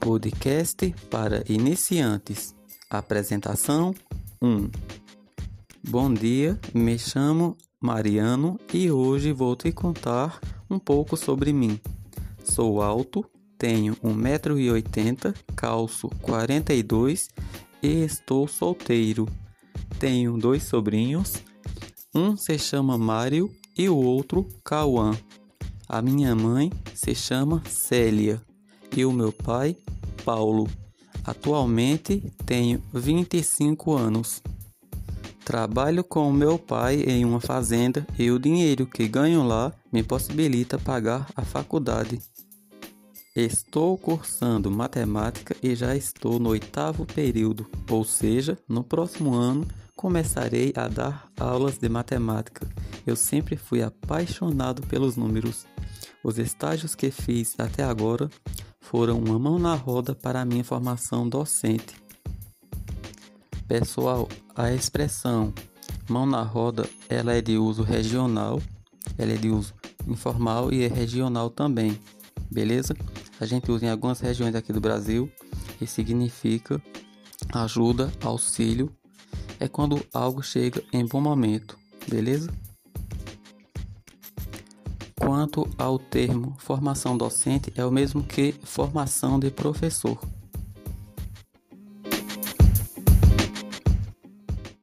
Podcast para iniciantes. Apresentação 1. Bom dia, me chamo Mariano e hoje vou te contar um pouco sobre mim. Sou alto, tenho 1,80m, calço 42 e estou solteiro. Tenho dois sobrinhos, um se chama Mário e o outro Cauã. A minha mãe se chama Célia e o meu pai, Paulo. Atualmente tenho 25 anos. Trabalho com meu pai em uma fazenda e o dinheiro que ganho lá me possibilita pagar a faculdade. Estou cursando matemática e já estou no oitavo período, ou seja, no próximo ano começarei a dar aulas de matemática. Eu sempre fui apaixonado pelos números. Os estágios que fiz até agora foram uma mão na roda para a minha formação docente. Pessoal, a expressão mão na roda, ela é de uso regional, ela é de uso informal e é regional também, beleza? A gente usa em algumas regiões aqui do Brasil e significa ajuda, auxílio, é quando algo chega em bom momento, beleza? Quanto ao termo formação docente, é o mesmo que formação de professor.